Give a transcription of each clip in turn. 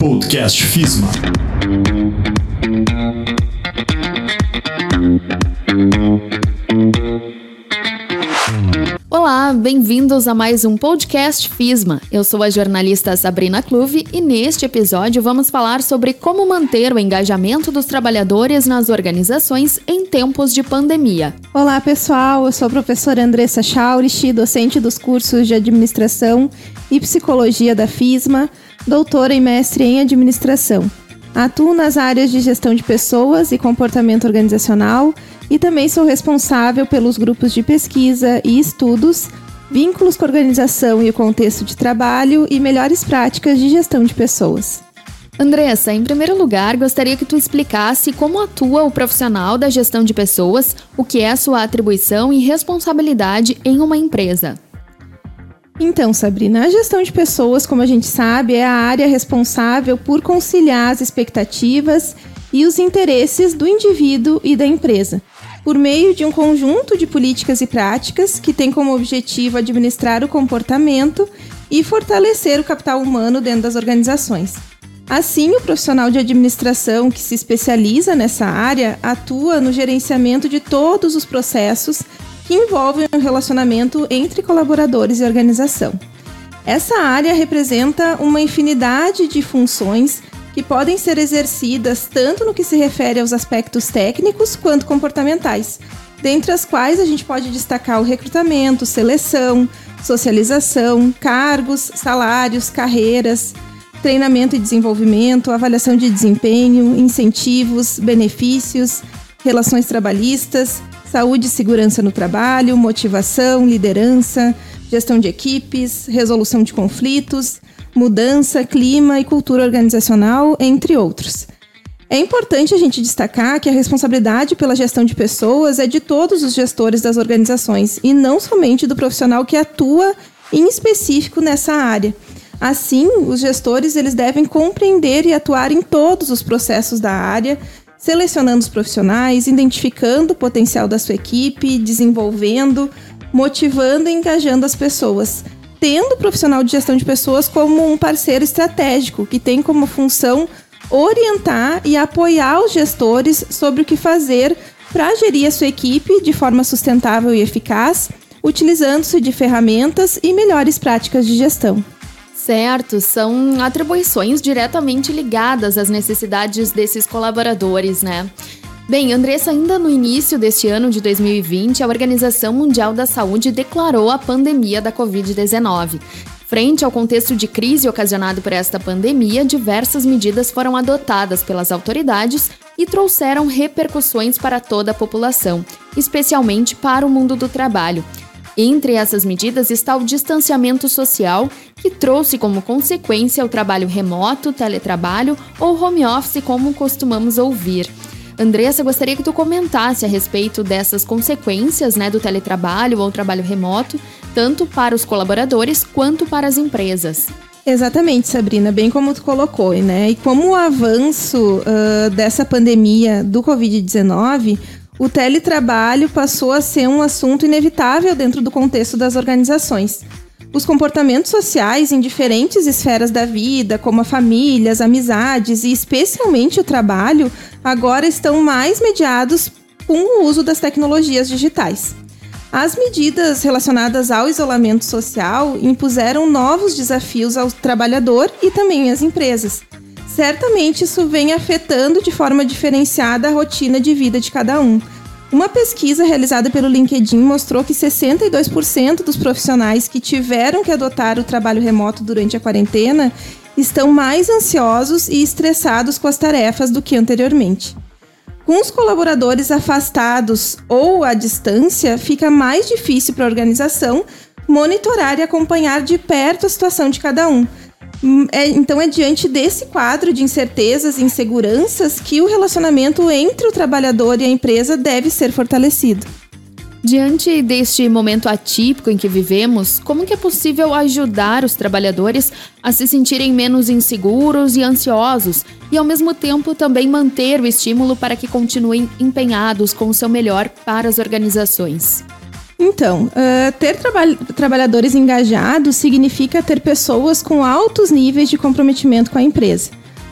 Podcast FISMA. Olá, bem-vindos a mais um podcast FISMA. Eu sou a jornalista Sabrina Cluve e neste episódio vamos falar sobre como manter o engajamento dos trabalhadores nas organizações em tempos de pandemia. Olá, pessoal. Eu sou a professora Andressa Chaurich, docente dos cursos de Administração e Psicologia da FISMA doutora e mestre em administração. Atuo nas áreas de gestão de pessoas e comportamento organizacional e também sou responsável pelos grupos de pesquisa e estudos, vínculos com a organização e o contexto de trabalho e melhores práticas de gestão de pessoas. Andressa, em primeiro lugar, gostaria que tu explicasse como atua o profissional da gestão de pessoas, o que é a sua atribuição e responsabilidade em uma empresa. Então, Sabrina, a gestão de pessoas, como a gente sabe, é a área responsável por conciliar as expectativas e os interesses do indivíduo e da empresa, por meio de um conjunto de políticas e práticas que tem como objetivo administrar o comportamento e fortalecer o capital humano dentro das organizações. Assim, o profissional de administração que se especializa nessa área atua no gerenciamento de todos os processos que envolvem o relacionamento entre colaboradores e organização. Essa área representa uma infinidade de funções que podem ser exercidas tanto no que se refere aos aspectos técnicos quanto comportamentais, dentre as quais a gente pode destacar o recrutamento, seleção, socialização, cargos, salários, carreiras, treinamento e desenvolvimento, avaliação de desempenho, incentivos, benefícios, relações trabalhistas, saúde e segurança no trabalho, motivação, liderança, gestão de equipes, resolução de conflitos, mudança, clima e cultura organizacional, entre outros. É importante a gente destacar que a responsabilidade pela gestão de pessoas é de todos os gestores das organizações e não somente do profissional que atua em específico nessa área. Assim, os gestores eles devem compreender e atuar em todos os processos da área, selecionando os profissionais, identificando o potencial da sua equipe, desenvolvendo, motivando e engajando as pessoas, tendo o profissional de gestão de pessoas como um parceiro estratégico que tem como função orientar e apoiar os gestores sobre o que fazer para gerir a sua equipe de forma sustentável e eficaz, utilizando-se de ferramentas e melhores práticas de gestão. Certo, são atribuições diretamente ligadas às necessidades desses colaboradores, né? Bem, Andressa, ainda no início deste ano de 2020, a Organização Mundial da Saúde declarou a pandemia da Covid-19. Frente ao contexto de crise ocasionado por esta pandemia, diversas medidas foram adotadas pelas autoridades e trouxeram repercussões para toda a população, especialmente para o mundo do trabalho. Entre essas medidas está o distanciamento social, que trouxe como consequência o trabalho remoto, teletrabalho ou home office, como costumamos ouvir. Andressa, gostaria que tu comentasse a respeito dessas consequências né, do teletrabalho ou trabalho remoto, tanto para os colaboradores quanto para as empresas. Exatamente, Sabrina, bem como tu colocou, né? E como o avanço uh, dessa pandemia do Covid-19 o teletrabalho passou a ser um assunto inevitável dentro do contexto das organizações. Os comportamentos sociais em diferentes esferas da vida, como a família, as amizades e especialmente o trabalho, agora estão mais mediados com o uso das tecnologias digitais. As medidas relacionadas ao isolamento social impuseram novos desafios ao trabalhador e também às empresas. Certamente isso vem afetando de forma diferenciada a rotina de vida de cada um. Uma pesquisa realizada pelo LinkedIn mostrou que 62% dos profissionais que tiveram que adotar o trabalho remoto durante a quarentena estão mais ansiosos e estressados com as tarefas do que anteriormente. Com os colaboradores afastados ou à distância, fica mais difícil para a organização monitorar e acompanhar de perto a situação de cada um, é, então é diante desse quadro de incertezas e inseguranças que o relacionamento entre o trabalhador e a empresa deve ser fortalecido. Diante deste momento atípico em que vivemos, como que é possível ajudar os trabalhadores a se sentirem menos inseguros e ansiosos e ao mesmo tempo também manter o estímulo para que continuem empenhados com o seu melhor para as organizações? Então, uh, ter traba trabalhadores engajados significa ter pessoas com altos níveis de comprometimento com a empresa.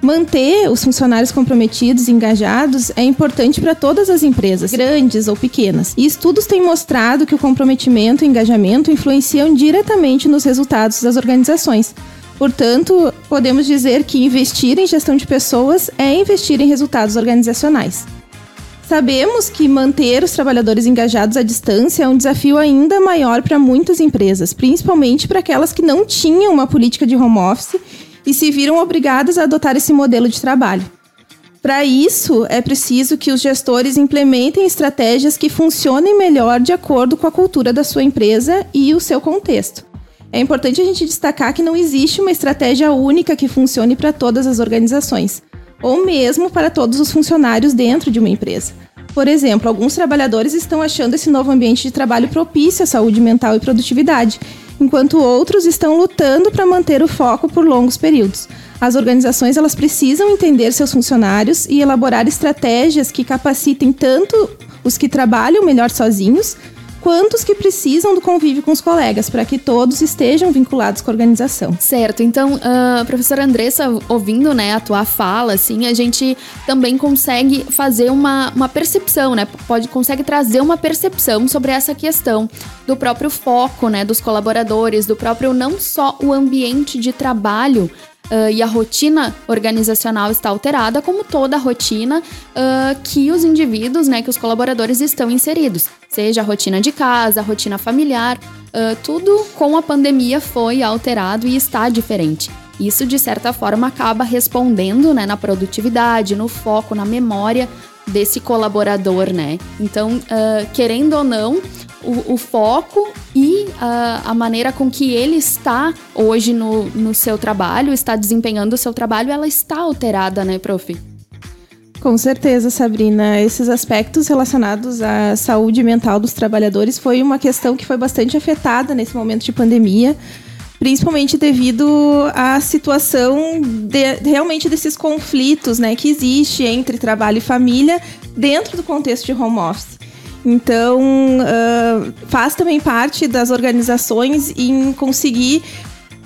Manter os funcionários comprometidos e engajados é importante para todas as empresas, grandes ou pequenas. E estudos têm mostrado que o comprometimento e engajamento influenciam diretamente nos resultados das organizações. Portanto, podemos dizer que investir em gestão de pessoas é investir em resultados organizacionais. Sabemos que manter os trabalhadores engajados à distância é um desafio ainda maior para muitas empresas, principalmente para aquelas que não tinham uma política de home office e se viram obrigadas a adotar esse modelo de trabalho. Para isso, é preciso que os gestores implementem estratégias que funcionem melhor de acordo com a cultura da sua empresa e o seu contexto. É importante a gente destacar que não existe uma estratégia única que funcione para todas as organizações, ou mesmo para todos os funcionários dentro de uma empresa. Por exemplo, alguns trabalhadores estão achando esse novo ambiente de trabalho propício à saúde mental e produtividade, enquanto outros estão lutando para manter o foco por longos períodos. As organizações elas precisam entender seus funcionários e elaborar estratégias que capacitem tanto os que trabalham melhor sozinhos, quantos que precisam do convívio com os colegas, para que todos estejam vinculados com a organização. Certo, então, uh, professora Andressa, ouvindo né, a tua fala, assim, a gente também consegue fazer uma, uma percepção, né? Pode, consegue trazer uma percepção sobre essa questão do próprio foco, né, dos colaboradores, do próprio não só o ambiente de trabalho, uh, e a rotina organizacional está alterada, como toda a rotina uh, que os indivíduos, né, que os colaboradores estão inseridos, seja a rotina de casa, a rotina familiar, uh, tudo com a pandemia foi alterado e está diferente. Isso, de certa forma, acaba respondendo né, na produtividade, no foco, na memória desse colaborador, né? Então, querendo ou não, o, o foco uh, a maneira com que ele está hoje no, no seu trabalho, está desempenhando o seu trabalho, ela está alterada, né, prof? Com certeza, Sabrina. Esses aspectos relacionados à saúde mental dos trabalhadores foi uma questão que foi bastante afetada nesse momento de pandemia principalmente devido à situação de, realmente desses conflitos né, que existe entre trabalho e família dentro do contexto de home office. Então, faz também parte das organizações em conseguir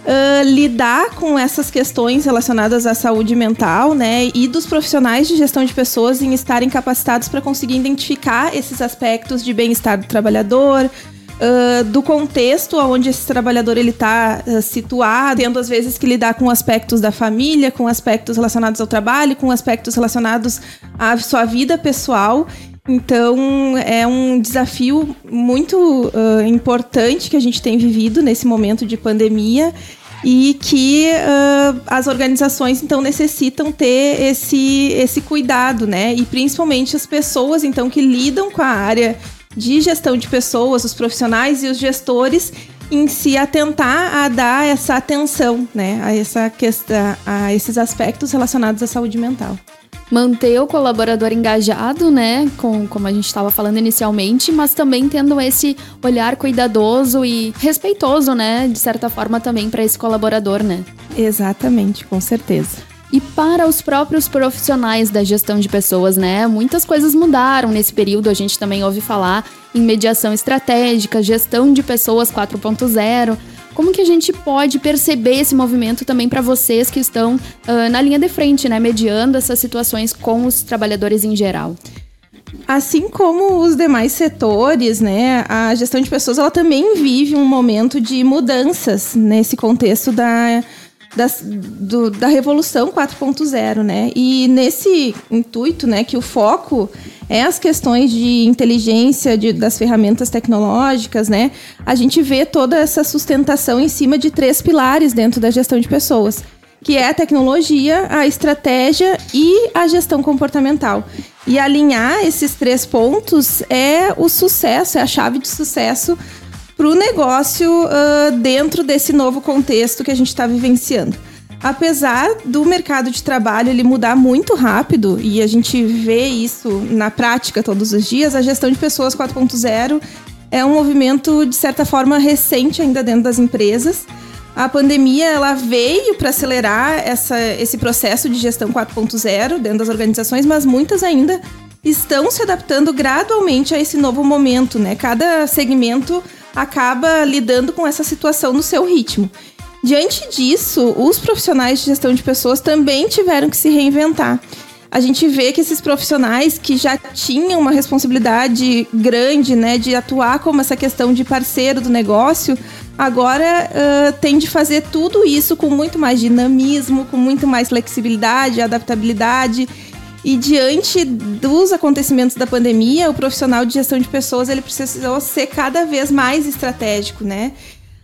uh, lidar com essas questões relacionadas à saúde mental, né? E dos profissionais de gestão de pessoas em estarem capacitados para conseguir identificar esses aspectos de bem-estar do trabalhador, uh, do contexto onde esse trabalhador ele está uh, situado, tendo às vezes que lidar com aspectos da família, com aspectos relacionados ao trabalho, com aspectos relacionados à sua vida pessoal. Então, é um desafio muito uh, importante que a gente tem vivido nesse momento de pandemia e que uh, as organizações então necessitam ter esse, esse cuidado, né? E principalmente as pessoas então que lidam com a área de gestão de pessoas, os profissionais e os gestores em se atentar a dar essa atenção, né, a essa questão, a esses aspectos relacionados à saúde mental. Manter o colaborador engajado, né, com, como a gente estava falando inicialmente, mas também tendo esse olhar cuidadoso e respeitoso, né, de certa forma também para esse colaborador, né? Exatamente, com certeza e para os próprios profissionais da gestão de pessoas, né? Muitas coisas mudaram nesse período, a gente também ouve falar em mediação estratégica, gestão de pessoas 4.0. Como que a gente pode perceber esse movimento também para vocês que estão uh, na linha de frente, né, mediando essas situações com os trabalhadores em geral? Assim como os demais setores, né, a gestão de pessoas ela também vive um momento de mudanças nesse contexto da das, do, da revolução 4.0, né? E nesse intuito, né, que o foco é as questões de inteligência de, das ferramentas tecnológicas, né? A gente vê toda essa sustentação em cima de três pilares dentro da gestão de pessoas, que é a tecnologia, a estratégia e a gestão comportamental. E alinhar esses três pontos é o sucesso, é a chave de sucesso para o negócio uh, dentro desse novo contexto que a gente está vivenciando. Apesar do mercado de trabalho ele mudar muito rápido e a gente vê isso na prática todos os dias, a gestão de pessoas 4.0 é um movimento de certa forma recente ainda dentro das empresas. A pandemia ela veio para acelerar essa, esse processo de gestão 4.0 dentro das organizações, mas muitas ainda estão se adaptando gradualmente a esse novo momento, né? Cada segmento acaba lidando com essa situação no seu ritmo. Diante disso, os profissionais de gestão de pessoas também tiveram que se reinventar. A gente vê que esses profissionais que já tinham uma responsabilidade grande, né, de atuar como essa questão de parceiro do negócio, agora uh, tem de fazer tudo isso com muito mais dinamismo, com muito mais flexibilidade, adaptabilidade. E diante dos acontecimentos da pandemia, o profissional de gestão de pessoas ele precisou ser cada vez mais estratégico, né?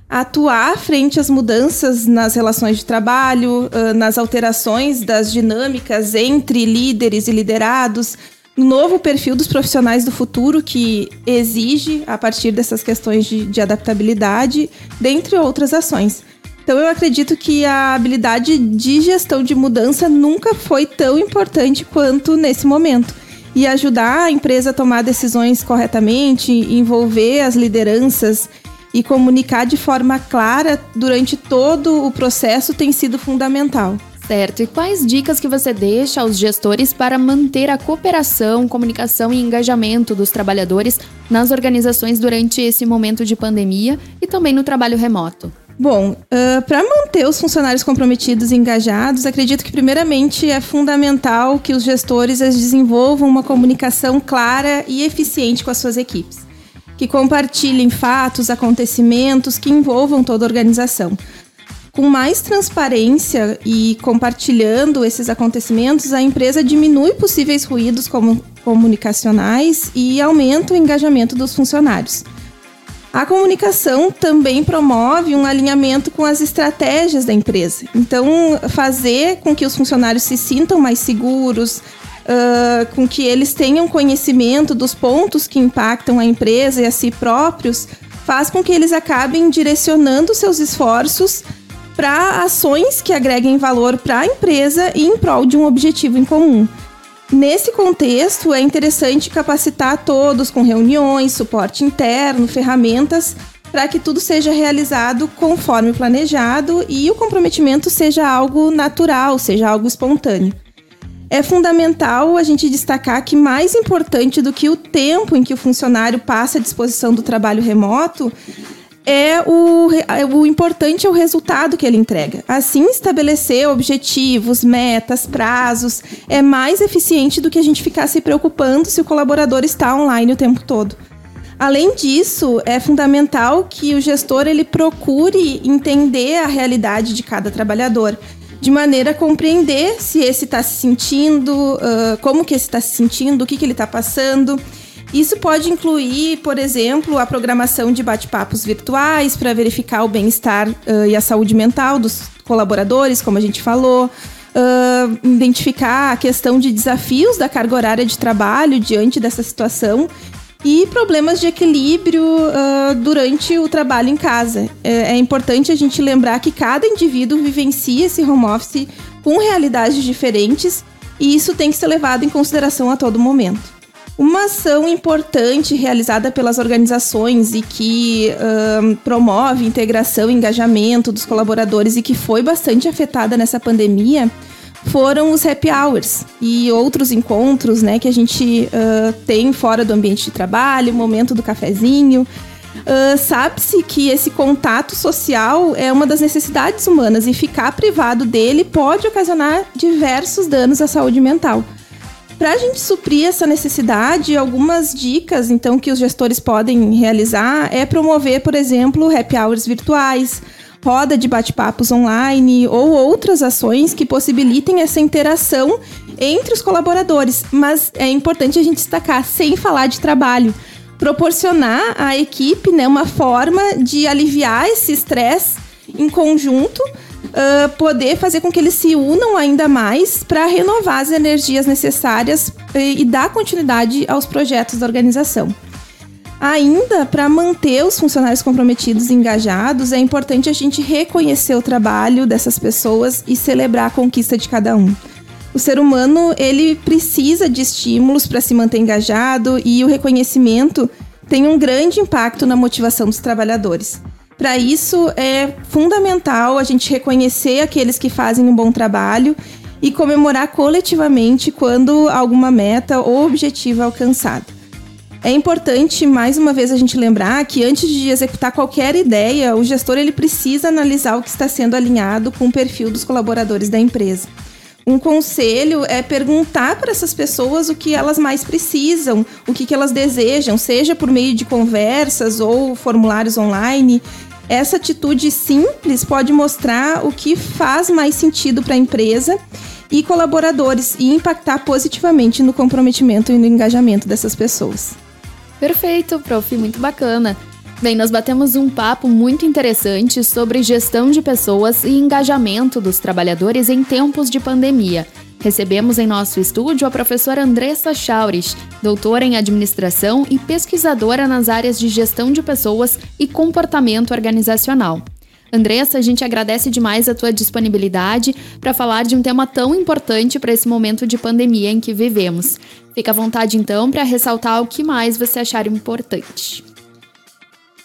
atuar frente às mudanças nas relações de trabalho, nas alterações das dinâmicas entre líderes e liderados, no novo perfil dos profissionais do futuro que exige a partir dessas questões de, de adaptabilidade, dentre outras ações. Então eu acredito que a habilidade de gestão de mudança nunca foi tão importante quanto nesse momento. E ajudar a empresa a tomar decisões corretamente, envolver as lideranças e comunicar de forma clara durante todo o processo tem sido fundamental. Certo. E quais dicas que você deixa aos gestores para manter a cooperação, comunicação e engajamento dos trabalhadores nas organizações durante esse momento de pandemia e também no trabalho remoto? Bom, uh, para manter os funcionários comprometidos e engajados, acredito que primeiramente é fundamental que os gestores desenvolvam uma comunicação clara e eficiente com as suas equipes que compartilhem fatos, acontecimentos que envolvam toda a organização. Com mais transparência e compartilhando esses acontecimentos, a empresa diminui possíveis ruídos comunicacionais e aumenta o engajamento dos funcionários. A comunicação também promove um alinhamento com as estratégias da empresa. Então, fazer com que os funcionários se sintam mais seguros, uh, com que eles tenham conhecimento dos pontos que impactam a empresa e a si próprios, faz com que eles acabem direcionando seus esforços para ações que agreguem valor para a empresa e em prol de um objetivo em comum. Nesse contexto, é interessante capacitar todos com reuniões, suporte interno, ferramentas para que tudo seja realizado conforme planejado e o comprometimento seja algo natural, seja algo espontâneo. É fundamental a gente destacar que mais importante do que o tempo em que o funcionário passa à disposição do trabalho remoto é o, é o importante é o resultado que ele entrega. Assim, estabelecer objetivos, metas, prazos é mais eficiente do que a gente ficar se preocupando se o colaborador está online o tempo todo. Além disso, é fundamental que o gestor ele procure entender a realidade de cada trabalhador de maneira a compreender se esse está se sentindo, uh, como que esse está se sentindo, o que, que ele está passando. Isso pode incluir, por exemplo, a programação de bate-papos virtuais para verificar o bem-estar uh, e a saúde mental dos colaboradores, como a gente falou. Uh, identificar a questão de desafios da carga horária de trabalho diante dessa situação e problemas de equilíbrio uh, durante o trabalho em casa. É, é, importante a gente lembrar que cada indivíduo vivencia esse home office com realidades diferentes e isso tem que ser levado em consideração a todo momento. Uma ação importante realizada pelas organizações e que promove integração e engajamento dos colaboradores e que foi bastante afetada nessa pandemia foram os happy hours e outros encontros, né, que a gente uh, tem fora do ambiente de trabalho, momento do cafezinho. Uh, Sabe-se que esse contato social é uma das necessidades humanas e ficar privado dele pode ocasionar diversos danos à saúde mental. Para a gente suprir essa necessidade, algumas dicas então que os gestores podem realizar é promover, por exemplo, happy hours virtuais, roda de bate-papos online ou outras ações que possibilitem essa interação entre os colaboradores. Mas é importante a gente destacar, sem falar de trabalho, proporcionar à equipe né, uma forma de aliviar esse estresse em conjunto. Uh, poder fazer com que eles se unam ainda mais para renovar as energias necessárias e, e dar continuidade aos projetos da organização. Ainda, para manter os funcionários comprometidos e engajados, é importante a gente reconhecer o trabalho dessas pessoas e celebrar a conquista de cada um. O ser humano, ele precisa de estímulos para se manter engajado e o reconhecimento tem um grande impacto na motivação dos trabalhadores. Para isso, é fundamental a gente reconhecer aqueles que fazem um bom trabalho e comemorar coletivamente quando alguma meta ou objetivo é alcançado. É importante, mais uma vez, a gente lembrar que antes de executar qualquer ideia, o gestor ele precisa analisar o que está sendo alinhado com o perfil dos colaboradores da empresa. Um conselho é perguntar para essas pessoas o que elas mais precisam, o que, que elas desejam, seja por meio de conversas ou formulários online. Essa atitude simples pode mostrar o que faz mais sentido para a empresa e colaboradores e impactar positivamente no comprometimento e no engajamento dessas pessoas. Perfeito, prof, muito bacana. Bem, nós batemos um papo muito interessante sobre gestão de pessoas e engajamento dos trabalhadores em tempos de pandemia. Recebemos em nosso estúdio a professora Andressa Chaurich, doutora em administração e pesquisadora nas áreas de gestão de pessoas e comportamento organizacional. Andressa, a gente agradece demais a tua disponibilidade para falar de um tema tão importante para esse momento de pandemia em que vivemos. Fica à vontade então para ressaltar o que mais você achar importante.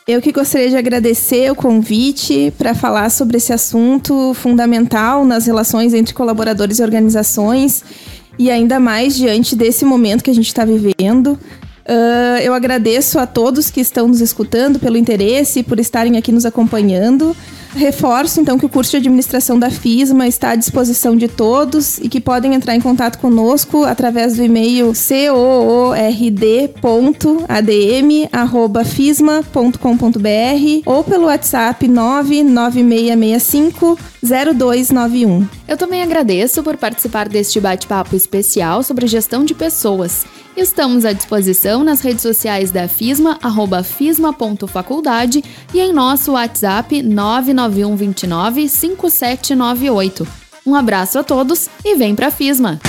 Eu que gostaria de agradecer o convite para falar sobre esse assunto fundamental nas relações entre colaboradores e organizações e ainda mais diante desse momento que a gente está vivendo. Uh, eu agradeço a todos que estão nos escutando pelo interesse e por estarem aqui nos acompanhando. Reforço então que o curso de administração da FISMA está à disposição de todos e que podem entrar em contato conosco através do e-mail coord.adm@fisma.com.br ou pelo WhatsApp 99665 0291. Eu também agradeço por participar deste bate-papo especial sobre gestão de pessoas. Estamos à disposição nas redes sociais da FISMA, arroba fisma.faculdade e em nosso WhatsApp 99129 5798. Um abraço a todos e vem pra FISMA!